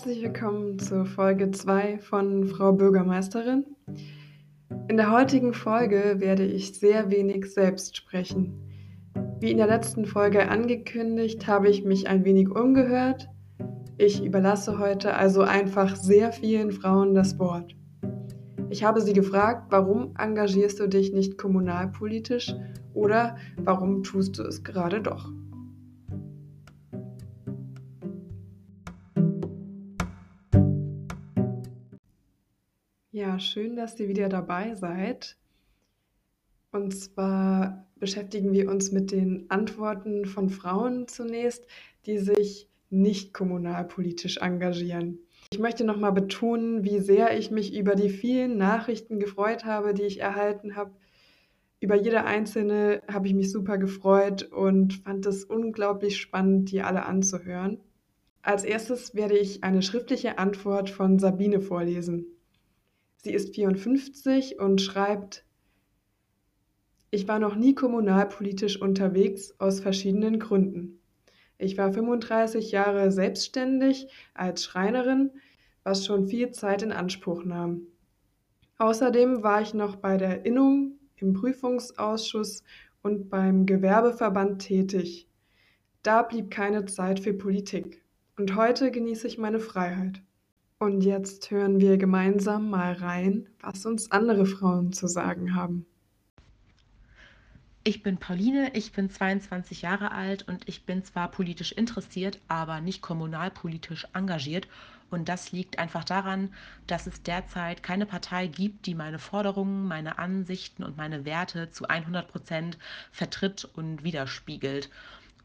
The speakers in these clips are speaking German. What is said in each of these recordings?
Herzlich willkommen zur Folge 2 von Frau Bürgermeisterin. In der heutigen Folge werde ich sehr wenig selbst sprechen. Wie in der letzten Folge angekündigt, habe ich mich ein wenig umgehört. Ich überlasse heute also einfach sehr vielen Frauen das Wort. Ich habe sie gefragt, warum engagierst du dich nicht kommunalpolitisch oder warum tust du es gerade doch? Schön, dass ihr wieder dabei seid. Und zwar beschäftigen wir uns mit den Antworten von Frauen zunächst, die sich nicht kommunalpolitisch engagieren. Ich möchte nochmal betonen, wie sehr ich mich über die vielen Nachrichten gefreut habe, die ich erhalten habe. Über jede einzelne habe ich mich super gefreut und fand es unglaublich spannend, die alle anzuhören. Als erstes werde ich eine schriftliche Antwort von Sabine vorlesen. Sie ist 54 und schreibt, ich war noch nie kommunalpolitisch unterwegs aus verschiedenen Gründen. Ich war 35 Jahre selbstständig als Schreinerin, was schon viel Zeit in Anspruch nahm. Außerdem war ich noch bei der Innung, im Prüfungsausschuss und beim Gewerbeverband tätig. Da blieb keine Zeit für Politik. Und heute genieße ich meine Freiheit. Und jetzt hören wir gemeinsam mal rein, was uns andere Frauen zu sagen haben. Ich bin Pauline, ich bin 22 Jahre alt und ich bin zwar politisch interessiert, aber nicht kommunalpolitisch engagiert. Und das liegt einfach daran, dass es derzeit keine Partei gibt, die meine Forderungen, meine Ansichten und meine Werte zu 100 Prozent vertritt und widerspiegelt.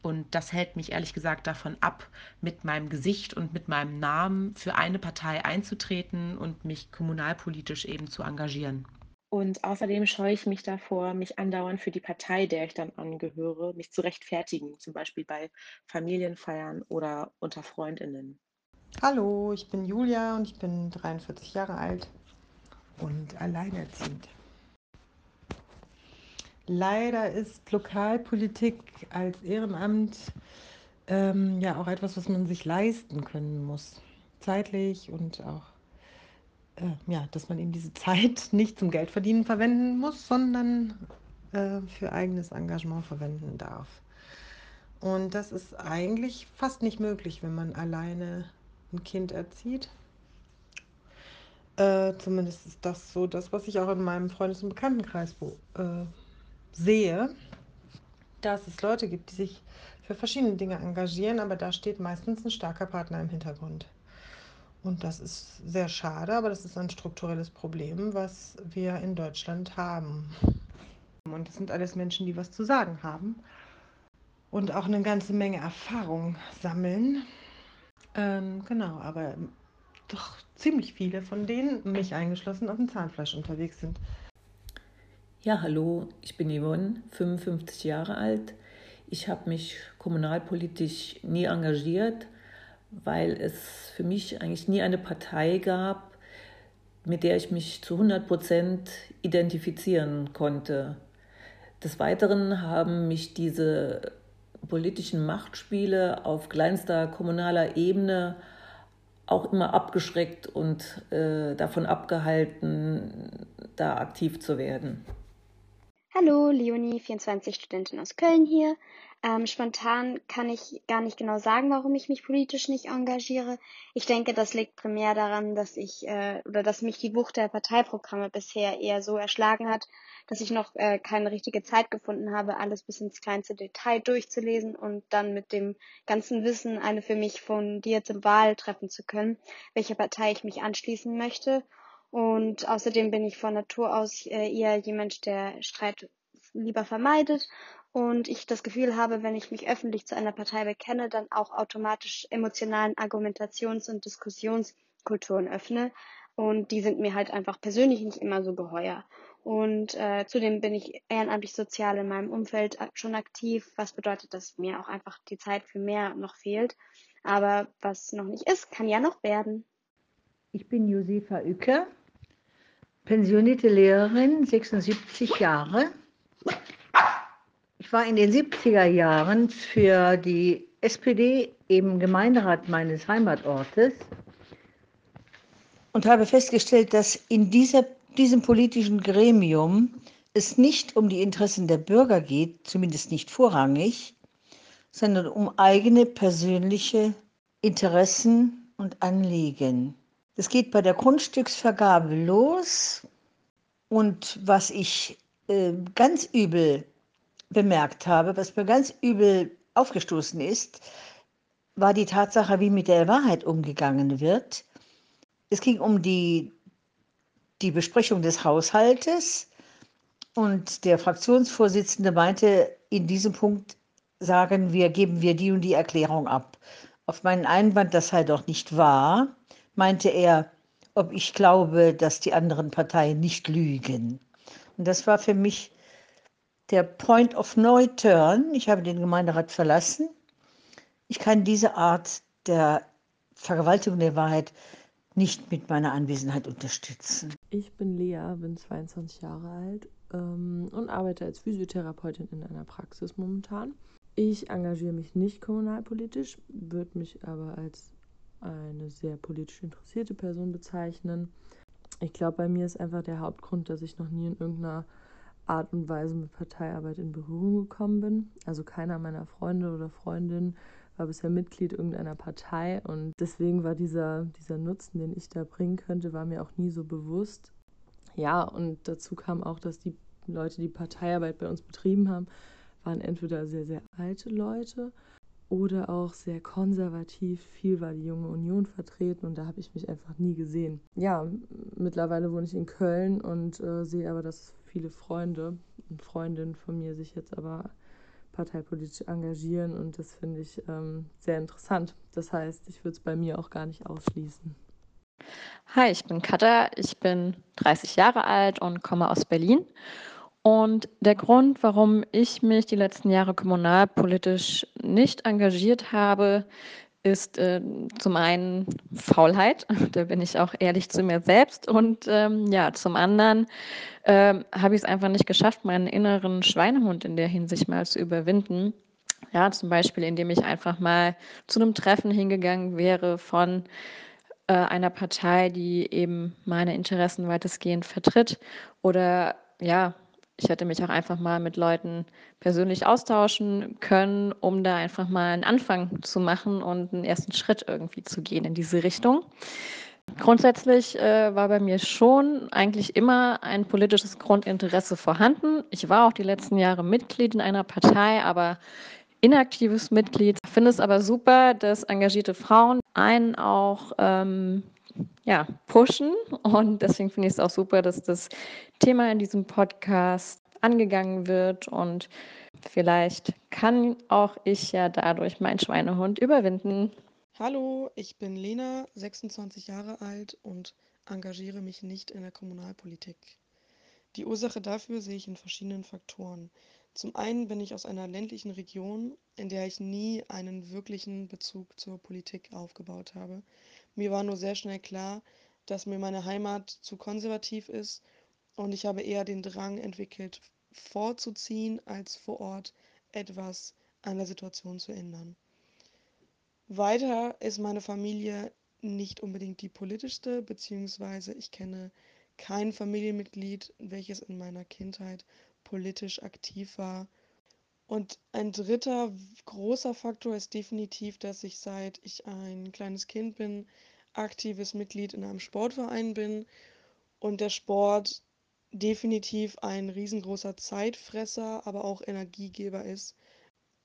Und das hält mich ehrlich gesagt davon ab, mit meinem Gesicht und mit meinem Namen für eine Partei einzutreten und mich kommunalpolitisch eben zu engagieren. Und außerdem scheue ich mich davor, mich andauernd für die Partei, der ich dann angehöre, mich zu rechtfertigen, zum Beispiel bei Familienfeiern oder unter Freundinnen. Hallo, ich bin Julia und ich bin 43 Jahre alt und alleinerziehend. Leider ist Lokalpolitik als Ehrenamt ähm, ja auch etwas, was man sich leisten können muss. Zeitlich und auch, äh, ja, dass man eben diese Zeit nicht zum Geldverdienen verwenden muss, sondern äh, für eigenes Engagement verwenden darf. Und das ist eigentlich fast nicht möglich, wenn man alleine ein Kind erzieht. Äh, zumindest ist das so das, was ich auch in meinem Freundes- und Bekanntenkreis äh, sehe, dass es Leute gibt, die sich für verschiedene Dinge engagieren, aber da steht meistens ein starker Partner im Hintergrund. Und das ist sehr schade, aber das ist ein strukturelles Problem, was wir in Deutschland haben. Und das sind alles Menschen, die was zu sagen haben und auch eine ganze Menge Erfahrung sammeln. Ähm, genau, aber doch ziemlich viele von denen, mich eingeschlossen, auf dem Zahnfleisch unterwegs sind. Ja, hallo, ich bin Yvonne, 55 Jahre alt. Ich habe mich kommunalpolitisch nie engagiert, weil es für mich eigentlich nie eine Partei gab, mit der ich mich zu 100 Prozent identifizieren konnte. Des Weiteren haben mich diese politischen Machtspiele auf kleinster kommunaler Ebene auch immer abgeschreckt und äh, davon abgehalten, da aktiv zu werden. Hallo, Leonie, 24 Studentin aus Köln hier. Ähm, spontan kann ich gar nicht genau sagen, warum ich mich politisch nicht engagiere. Ich denke, das liegt primär daran, dass ich äh, oder dass mich die Wucht der Parteiprogramme bisher eher so erschlagen hat, dass ich noch äh, keine richtige Zeit gefunden habe, alles bis ins kleinste Detail durchzulesen und dann mit dem ganzen Wissen eine für mich fundierte Wahl treffen zu können, welcher Partei ich mich anschließen möchte und außerdem bin ich von Natur aus äh, eher jemand, der Streit lieber vermeidet. Und ich das Gefühl habe, wenn ich mich öffentlich zu einer Partei bekenne, dann auch automatisch emotionalen Argumentations- und Diskussionskulturen öffne. Und die sind mir halt einfach persönlich nicht immer so geheuer. Und äh, zudem bin ich ehrenamtlich sozial in meinem Umfeld schon aktiv, was bedeutet, dass mir auch einfach die Zeit für mehr noch fehlt. Aber was noch nicht ist, kann ja noch werden. Ich bin Josefa Ücke, pensionierte Lehrerin, 76 Jahre. Ich war in den 70er Jahren für die SPD im Gemeinderat meines Heimatortes und habe festgestellt, dass in dieser, diesem politischen Gremium es nicht um die Interessen der Bürger geht, zumindest nicht vorrangig, sondern um eigene persönliche Interessen und Anliegen. Es geht bei der Grundstücksvergabe los und was ich äh, ganz übel bemerkt habe, was mir ganz übel aufgestoßen ist, war die Tatsache, wie mit der Wahrheit umgegangen wird. Es ging um die, die Besprechung des Haushaltes und der Fraktionsvorsitzende meinte, in diesem Punkt sagen wir, geben wir die und die Erklärung ab. Auf meinen Einwand, das sei doch nicht wahr, meinte er, ob ich glaube, dass die anderen Parteien nicht lügen. Und das war für mich der Point of No Turn. Ich habe den Gemeinderat verlassen. Ich kann diese Art der Vergewaltigung der Wahrheit nicht mit meiner Anwesenheit unterstützen. Ich bin Lea, bin 22 Jahre alt ähm, und arbeite als Physiotherapeutin in einer Praxis momentan. Ich engagiere mich nicht kommunalpolitisch, würde mich aber als eine sehr politisch interessierte Person bezeichnen. Ich glaube, bei mir ist einfach der Hauptgrund, dass ich noch nie in irgendeiner Art und Weise mit Parteiarbeit in Berührung gekommen bin. Also keiner meiner Freunde oder Freundinnen war bisher Mitglied irgendeiner Partei und deswegen war dieser, dieser Nutzen, den ich da bringen könnte, war mir auch nie so bewusst. Ja, und dazu kam auch, dass die Leute, die Parteiarbeit bei uns betrieben haben, waren entweder sehr, sehr alte Leute oder auch sehr konservativ. Viel war die junge Union vertreten und da habe ich mich einfach nie gesehen. Ja, mittlerweile wohne ich in Köln und äh, sehe aber, dass viele Freunde und Freundinnen von mir sich jetzt aber parteipolitisch engagieren und das finde ich ähm, sehr interessant. Das heißt, ich würde es bei mir auch gar nicht ausschließen. Hi, ich bin Katha, ich bin 30 Jahre alt und komme aus Berlin und der Grund, warum ich mich die letzten Jahre kommunalpolitisch nicht engagiert habe, ist äh, zum einen Faulheit, da bin ich auch ehrlich zu mir selbst. Und ähm, ja, zum anderen äh, habe ich es einfach nicht geschafft, meinen inneren Schweinehund in der Hinsicht mal zu überwinden. Ja, zum Beispiel, indem ich einfach mal zu einem Treffen hingegangen wäre von äh, einer Partei, die eben meine Interessen weitestgehend vertritt oder ja, ich hätte mich auch einfach mal mit Leuten persönlich austauschen können, um da einfach mal einen Anfang zu machen und einen ersten Schritt irgendwie zu gehen in diese Richtung. Grundsätzlich äh, war bei mir schon eigentlich immer ein politisches Grundinteresse vorhanden. Ich war auch die letzten Jahre Mitglied in einer Partei, aber inaktives Mitglied. Ich finde es aber super, dass engagierte Frauen einen auch ähm, ja, pushen. Und deswegen finde ich es auch super, dass das Thema in diesem Podcast angegangen wird. Und vielleicht kann auch ich ja dadurch meinen Schweinehund überwinden. Hallo, ich bin Lena, 26 Jahre alt und engagiere mich nicht in der Kommunalpolitik. Die Ursache dafür sehe ich in verschiedenen Faktoren. Zum einen bin ich aus einer ländlichen Region, in der ich nie einen wirklichen Bezug zur Politik aufgebaut habe. Mir war nur sehr schnell klar, dass mir meine Heimat zu konservativ ist und ich habe eher den Drang entwickelt, vorzuziehen, als vor Ort etwas an der Situation zu ändern. Weiter ist meine Familie nicht unbedingt die politischste, beziehungsweise ich kenne kein Familienmitglied, welches in meiner Kindheit politisch aktiv war. Und ein dritter großer Faktor ist definitiv, dass ich seit ich ein kleines Kind bin, aktives Mitglied in einem Sportverein bin und der Sport definitiv ein riesengroßer Zeitfresser, aber auch Energiegeber ist.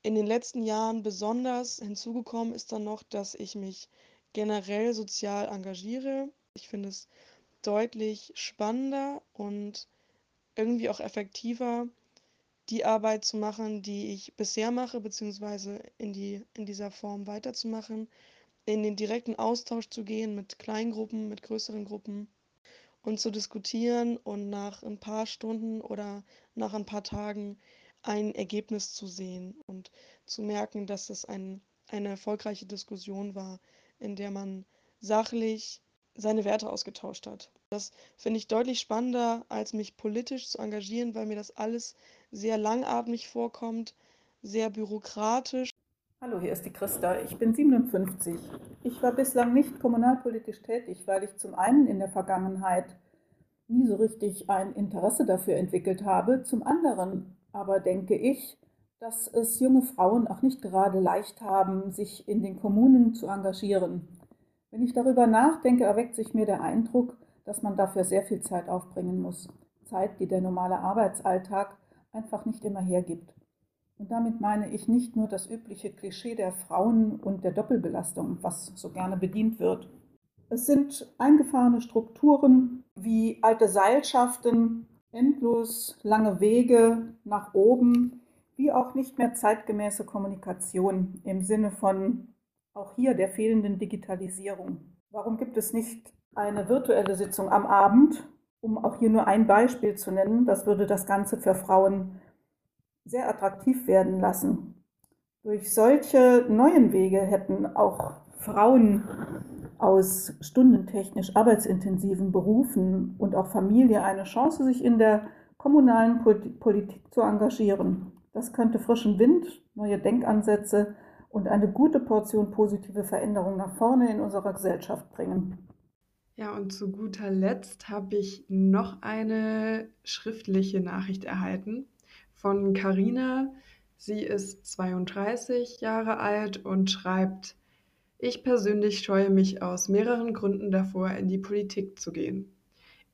In den letzten Jahren besonders hinzugekommen ist dann noch, dass ich mich generell sozial engagiere. Ich finde es deutlich spannender und irgendwie auch effektiver, die Arbeit zu machen, die ich bisher mache, beziehungsweise in, die, in dieser Form weiterzumachen, in den direkten Austausch zu gehen mit Kleingruppen, mit größeren Gruppen und zu diskutieren und nach ein paar Stunden oder nach ein paar Tagen ein Ergebnis zu sehen und zu merken, dass es ein, eine erfolgreiche Diskussion war, in der man sachlich seine Werte ausgetauscht hat. Das finde ich deutlich spannender, als mich politisch zu engagieren, weil mir das alles sehr langatmig vorkommt, sehr bürokratisch. Hallo, hier ist die Christa. Ich bin 57. Ich war bislang nicht kommunalpolitisch tätig, weil ich zum einen in der Vergangenheit nie so richtig ein Interesse dafür entwickelt habe. Zum anderen aber denke ich, dass es junge Frauen auch nicht gerade leicht haben, sich in den Kommunen zu engagieren. Wenn ich darüber nachdenke, erweckt sich mir der Eindruck, dass man dafür sehr viel Zeit aufbringen muss. Zeit, die der normale Arbeitsalltag einfach nicht immer hergibt. Und damit meine ich nicht nur das übliche Klischee der Frauen und der Doppelbelastung, was so gerne bedient wird. Es sind eingefahrene Strukturen wie alte Seilschaften, endlos lange Wege nach oben, wie auch nicht mehr zeitgemäße Kommunikation im Sinne von auch hier der fehlenden Digitalisierung. Warum gibt es nicht eine virtuelle Sitzung am Abend, um auch hier nur ein Beispiel zu nennen? Das würde das Ganze für Frauen sehr attraktiv werden lassen. Durch solche neuen Wege hätten auch Frauen aus stundentechnisch arbeitsintensiven Berufen und auch Familie eine Chance, sich in der kommunalen Politik zu engagieren. Das könnte frischen Wind, neue Denkansätze und eine gute Portion positive Veränderung nach vorne in unserer Gesellschaft bringen. Ja, und zu guter Letzt habe ich noch eine schriftliche Nachricht erhalten von Karina. Sie ist 32 Jahre alt und schreibt, ich persönlich scheue mich aus mehreren Gründen davor, in die Politik zu gehen.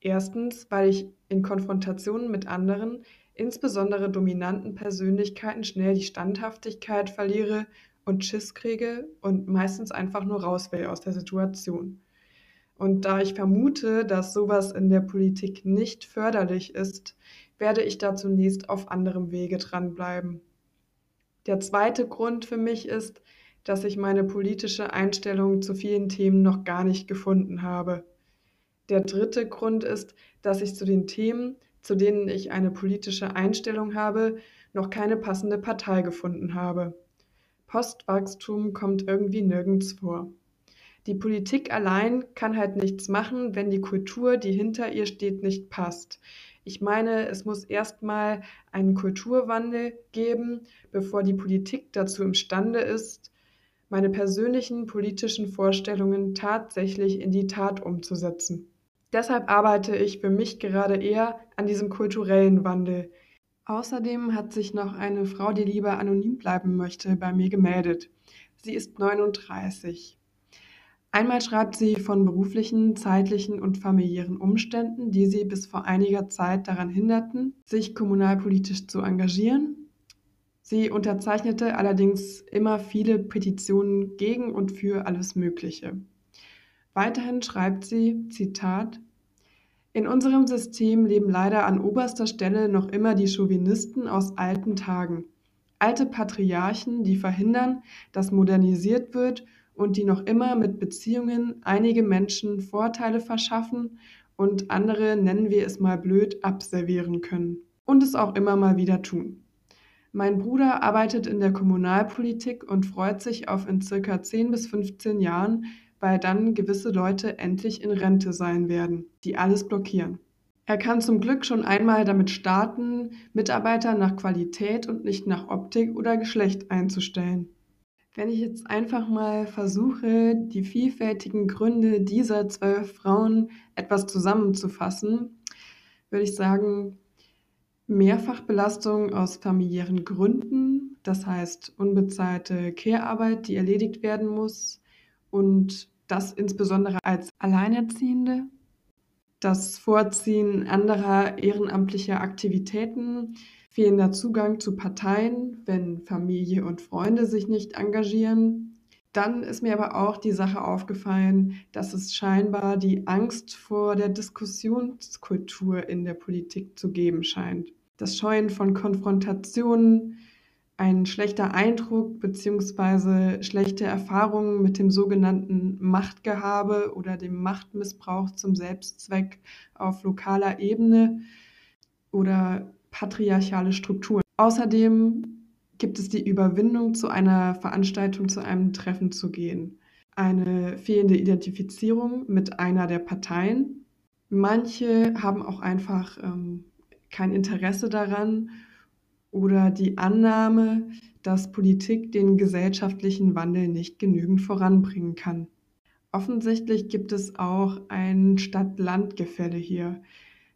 Erstens, weil ich in Konfrontationen mit anderen, insbesondere dominanten Persönlichkeiten, schnell die Standhaftigkeit verliere und Schiss kriege und meistens einfach nur raus will aus der Situation. Und da ich vermute, dass sowas in der Politik nicht förderlich ist, werde ich da zunächst auf anderem Wege dranbleiben. Der zweite Grund für mich ist, dass ich meine politische Einstellung zu vielen Themen noch gar nicht gefunden habe. Der dritte Grund ist, dass ich zu den Themen, zu denen ich eine politische Einstellung habe, noch keine passende Partei gefunden habe. Postwachstum kommt irgendwie nirgends vor. Die Politik allein kann halt nichts machen, wenn die Kultur, die hinter ihr steht, nicht passt. Ich meine, es muss erstmal einen Kulturwandel geben, bevor die Politik dazu imstande ist, meine persönlichen politischen Vorstellungen tatsächlich in die Tat umzusetzen. Deshalb arbeite ich für mich gerade eher an diesem kulturellen Wandel. Außerdem hat sich noch eine Frau, die lieber anonym bleiben möchte, bei mir gemeldet. Sie ist 39. Einmal schreibt sie von beruflichen, zeitlichen und familiären Umständen, die sie bis vor einiger Zeit daran hinderten, sich kommunalpolitisch zu engagieren. Sie unterzeichnete allerdings immer viele Petitionen gegen und für alles Mögliche. Weiterhin schreibt sie, Zitat, in unserem System leben leider an oberster Stelle noch immer die Chauvinisten aus alten Tagen. Alte Patriarchen, die verhindern, dass modernisiert wird und die noch immer mit Beziehungen einige Menschen Vorteile verschaffen und andere, nennen wir es mal blöd, abservieren können. Und es auch immer mal wieder tun. Mein Bruder arbeitet in der Kommunalpolitik und freut sich auf in circa 10 bis 15 Jahren, weil dann gewisse Leute endlich in Rente sein werden, die alles blockieren. Er kann zum Glück schon einmal damit starten, Mitarbeiter nach Qualität und nicht nach Optik oder Geschlecht einzustellen. Wenn ich jetzt einfach mal versuche, die vielfältigen Gründe dieser zwölf Frauen etwas zusammenzufassen, würde ich sagen, Mehrfachbelastung aus familiären Gründen, das heißt unbezahlte Care-Arbeit, die erledigt werden muss und das insbesondere als Alleinerziehende, das Vorziehen anderer ehrenamtlicher Aktivitäten, fehlender Zugang zu Parteien, wenn Familie und Freunde sich nicht engagieren. Dann ist mir aber auch die Sache aufgefallen, dass es scheinbar die Angst vor der Diskussionskultur in der Politik zu geben scheint. Das Scheuen von Konfrontationen, ein schlechter Eindruck bzw. schlechte Erfahrungen mit dem sogenannten Machtgehabe oder dem Machtmissbrauch zum Selbstzweck auf lokaler Ebene oder patriarchale Strukturen. Außerdem gibt es die Überwindung, zu einer Veranstaltung, zu einem Treffen zu gehen. Eine fehlende Identifizierung mit einer der Parteien. Manche haben auch einfach ähm, kein Interesse daran oder die Annahme, dass Politik den gesellschaftlichen Wandel nicht genügend voranbringen kann. Offensichtlich gibt es auch ein Stadt-Land-Gefälle hier.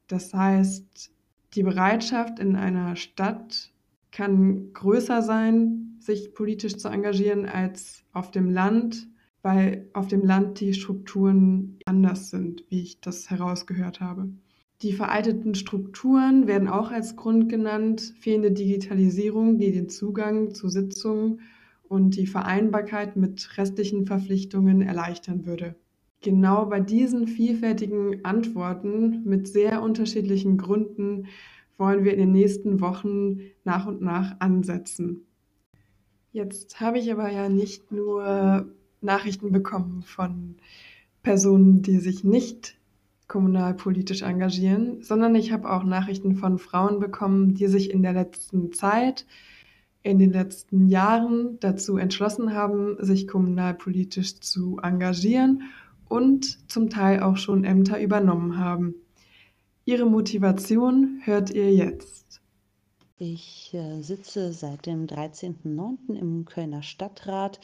Das heißt, die Bereitschaft in einer Stadt kann größer sein, sich politisch zu engagieren, als auf dem Land, weil auf dem Land die Strukturen anders sind, wie ich das herausgehört habe. Die veralteten Strukturen werden auch als Grund genannt, fehlende Digitalisierung, die den Zugang zu Sitzungen und die Vereinbarkeit mit restlichen Verpflichtungen erleichtern würde. Genau bei diesen vielfältigen Antworten mit sehr unterschiedlichen Gründen wollen wir in den nächsten Wochen nach und nach ansetzen. Jetzt habe ich aber ja nicht nur Nachrichten bekommen von Personen, die sich nicht kommunalpolitisch engagieren, sondern ich habe auch Nachrichten von Frauen bekommen, die sich in der letzten Zeit, in den letzten Jahren dazu entschlossen haben, sich kommunalpolitisch zu engagieren und zum Teil auch schon Ämter übernommen haben. Ihre Motivation hört ihr jetzt. Ich äh, sitze seit dem 13.09. im Kölner Stadtrat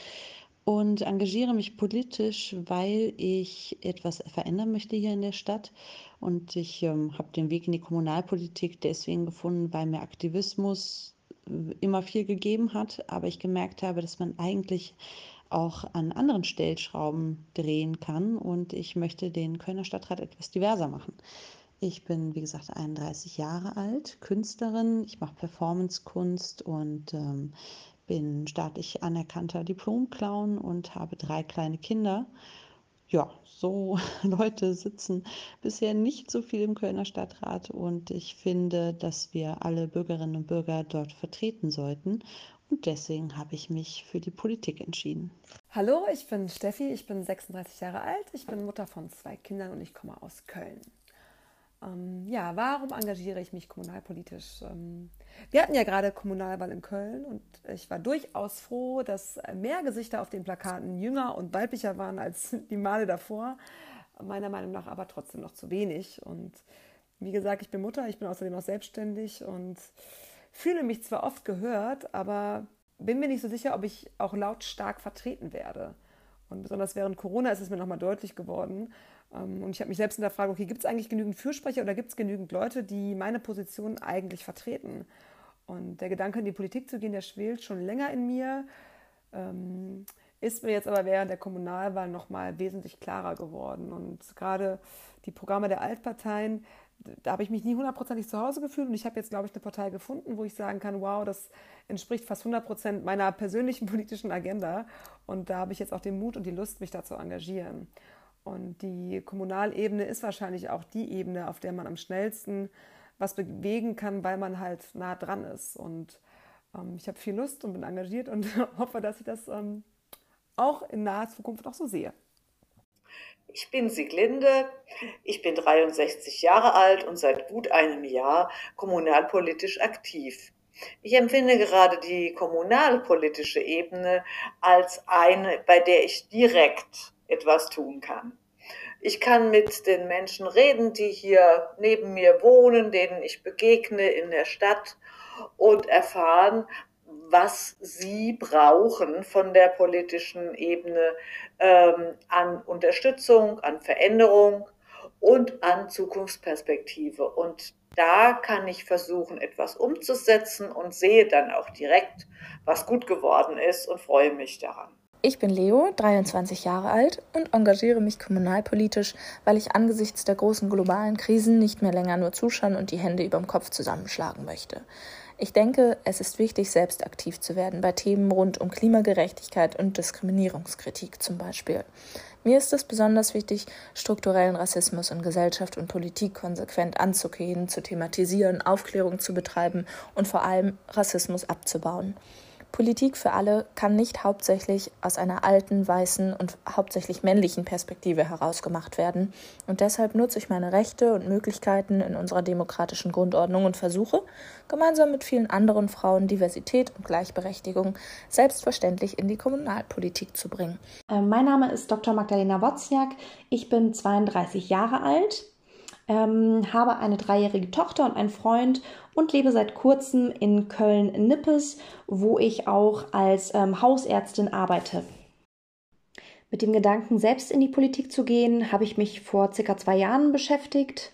und engagiere mich politisch, weil ich etwas verändern möchte hier in der Stadt. Und ich ähm, habe den Weg in die Kommunalpolitik deswegen gefunden, weil mir Aktivismus äh, immer viel gegeben hat, aber ich gemerkt habe, dass man eigentlich auch an anderen Stellschrauben drehen kann und ich möchte den Kölner Stadtrat etwas diverser machen. Ich bin, wie gesagt, 31 Jahre alt, Künstlerin. Ich mache Performancekunst und ähm, bin staatlich anerkannter Diplomclown und habe drei kleine Kinder. Ja, so Leute sitzen bisher nicht so viel im Kölner Stadtrat und ich finde, dass wir alle Bürgerinnen und Bürger dort vertreten sollten. Und deswegen habe ich mich für die Politik entschieden. Hallo, ich bin Steffi, ich bin 36 Jahre alt, ich bin Mutter von zwei Kindern und ich komme aus Köln. Ähm, ja, warum engagiere ich mich kommunalpolitisch? Ähm, wir hatten ja gerade Kommunalwahl in Köln und ich war durchaus froh, dass mehr Gesichter auf den Plakaten jünger und weiblicher waren als die Male davor. Meiner Meinung nach aber trotzdem noch zu wenig. Und wie gesagt, ich bin Mutter, ich bin außerdem auch selbstständig und fühle mich zwar oft gehört, aber bin mir nicht so sicher, ob ich auch lautstark vertreten werde. Und besonders während Corona ist es mir nochmal deutlich geworden. Ähm, und ich habe mich selbst in der Frage, okay, gibt es eigentlich genügend Fürsprecher oder gibt es genügend Leute, die meine Position eigentlich vertreten? Und der Gedanke, in die Politik zu gehen, der schwelt schon länger in mir, ähm, ist mir jetzt aber während der Kommunalwahl nochmal wesentlich klarer geworden. Und gerade die Programme der Altparteien, da habe ich mich nie hundertprozentig zu Hause gefühlt und ich habe jetzt, glaube ich, eine Partei gefunden, wo ich sagen kann, wow, das entspricht fast 100 Prozent meiner persönlichen politischen Agenda und da habe ich jetzt auch den Mut und die Lust, mich da zu engagieren. Und die Kommunalebene ist wahrscheinlich auch die Ebene, auf der man am schnellsten was bewegen kann, weil man halt nah dran ist. Und ähm, ich habe viel Lust und bin engagiert und hoffe, dass ich das ähm, auch in naher Zukunft auch so sehe. Ich bin Sieglinde, ich bin 63 Jahre alt und seit gut einem Jahr kommunalpolitisch aktiv. Ich empfinde gerade die kommunalpolitische Ebene als eine, bei der ich direkt etwas tun kann. Ich kann mit den Menschen reden, die hier neben mir wohnen, denen ich begegne in der Stadt und erfahren, was sie brauchen von der politischen Ebene ähm, an Unterstützung, an Veränderung und an Zukunftsperspektive. Und da kann ich versuchen, etwas umzusetzen und sehe dann auch direkt, was gut geworden ist und freue mich daran. Ich bin Leo, 23 Jahre alt und engagiere mich kommunalpolitisch, weil ich angesichts der großen globalen Krisen nicht mehr länger nur zuschauen und die Hände überm Kopf zusammenschlagen möchte. Ich denke, es ist wichtig, selbst aktiv zu werden bei Themen rund um Klimagerechtigkeit und Diskriminierungskritik zum Beispiel. Mir ist es besonders wichtig, strukturellen Rassismus in Gesellschaft und Politik konsequent anzugehen, zu thematisieren, Aufklärung zu betreiben und vor allem Rassismus abzubauen. Politik für alle kann nicht hauptsächlich aus einer alten, weißen und hauptsächlich männlichen Perspektive heraus gemacht werden. Und deshalb nutze ich meine Rechte und Möglichkeiten in unserer demokratischen Grundordnung und versuche, gemeinsam mit vielen anderen Frauen Diversität und Gleichberechtigung selbstverständlich in die Kommunalpolitik zu bringen. Äh, mein Name ist Dr. Magdalena Wozniak. Ich bin 32 Jahre alt, ähm, habe eine dreijährige Tochter und einen Freund und lebe seit kurzem in Köln-Nippes, wo ich auch als ähm, Hausärztin arbeite. Mit dem Gedanken, selbst in die Politik zu gehen, habe ich mich vor circa zwei Jahren beschäftigt,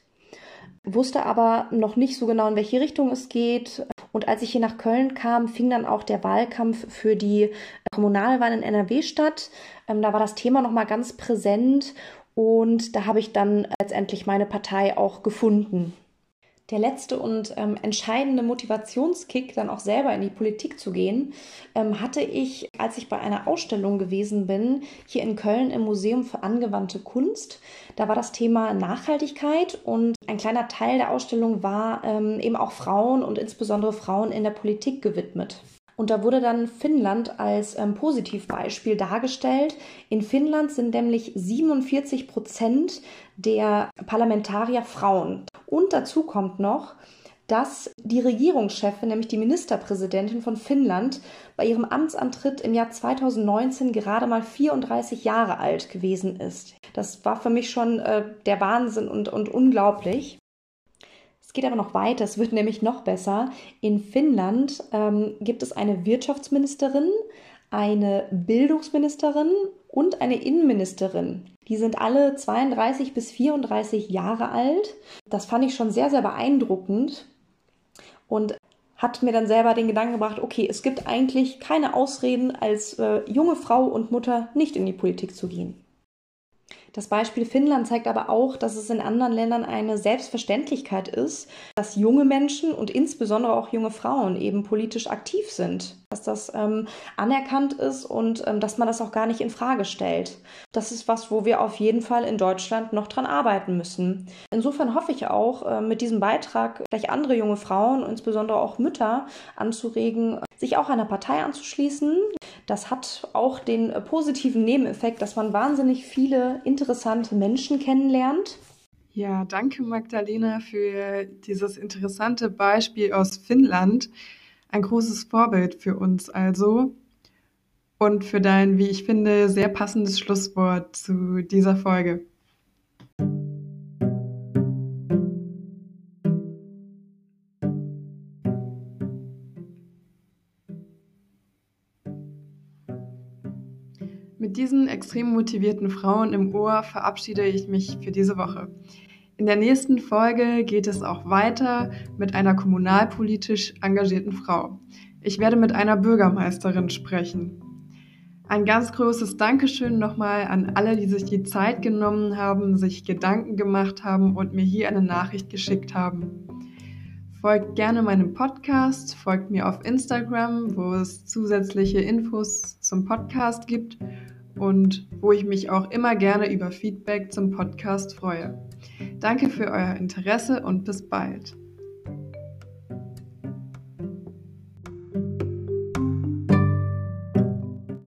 wusste aber noch nicht so genau, in welche Richtung es geht. Und als ich hier nach Köln kam, fing dann auch der Wahlkampf für die Kommunalwahl in NRW statt. Ähm, da war das Thema nochmal ganz präsent und da habe ich dann letztendlich meine Partei auch gefunden der letzte und ähm, entscheidende Motivationskick, dann auch selber in die Politik zu gehen, ähm, hatte ich, als ich bei einer Ausstellung gewesen bin, hier in Köln im Museum für angewandte Kunst. Da war das Thema Nachhaltigkeit und ein kleiner Teil der Ausstellung war ähm, eben auch Frauen und insbesondere Frauen in der Politik gewidmet. Und da wurde dann Finnland als ähm, Positivbeispiel dargestellt. In Finnland sind nämlich 47 Prozent der Parlamentarier Frauen. Und dazu kommt noch, dass die Regierungschefin, nämlich die Ministerpräsidentin von Finnland, bei ihrem Amtsantritt im Jahr 2019 gerade mal 34 Jahre alt gewesen ist. Das war für mich schon äh, der Wahnsinn und, und unglaublich geht aber noch weiter, es wird nämlich noch besser. In Finnland ähm, gibt es eine Wirtschaftsministerin, eine Bildungsministerin und eine Innenministerin. Die sind alle 32 bis 34 Jahre alt. Das fand ich schon sehr, sehr beeindruckend und hat mir dann selber den Gedanken gebracht, okay, es gibt eigentlich keine Ausreden, als äh, junge Frau und Mutter nicht in die Politik zu gehen. Das Beispiel Finnland zeigt aber auch, dass es in anderen Ländern eine Selbstverständlichkeit ist, dass junge Menschen und insbesondere auch junge Frauen eben politisch aktiv sind, dass das ähm, anerkannt ist und ähm, dass man das auch gar nicht in Frage stellt. Das ist was, wo wir auf jeden Fall in Deutschland noch dran arbeiten müssen. Insofern hoffe ich auch, äh, mit diesem Beitrag vielleicht andere junge Frauen, insbesondere auch Mütter, anzuregen, sich auch einer Partei anzuschließen. Das hat auch den äh, positiven Nebeneffekt, dass man wahnsinnig viele interessante Menschen kennenlernt. Ja, danke Magdalena für dieses interessante Beispiel aus Finnland. Ein großes Vorbild für uns also. Und für dein, wie ich finde, sehr passendes Schlusswort zu dieser Folge. Mit diesen extrem motivierten Frauen im Ohr verabschiede ich mich für diese Woche. In der nächsten Folge geht es auch weiter mit einer kommunalpolitisch engagierten Frau. Ich werde mit einer Bürgermeisterin sprechen. Ein ganz großes Dankeschön nochmal an alle, die sich die Zeit genommen haben, sich Gedanken gemacht haben und mir hier eine Nachricht geschickt haben. Folgt gerne meinem Podcast, folgt mir auf Instagram, wo es zusätzliche Infos zum Podcast gibt und wo ich mich auch immer gerne über Feedback zum Podcast freue. Danke für euer Interesse und bis bald.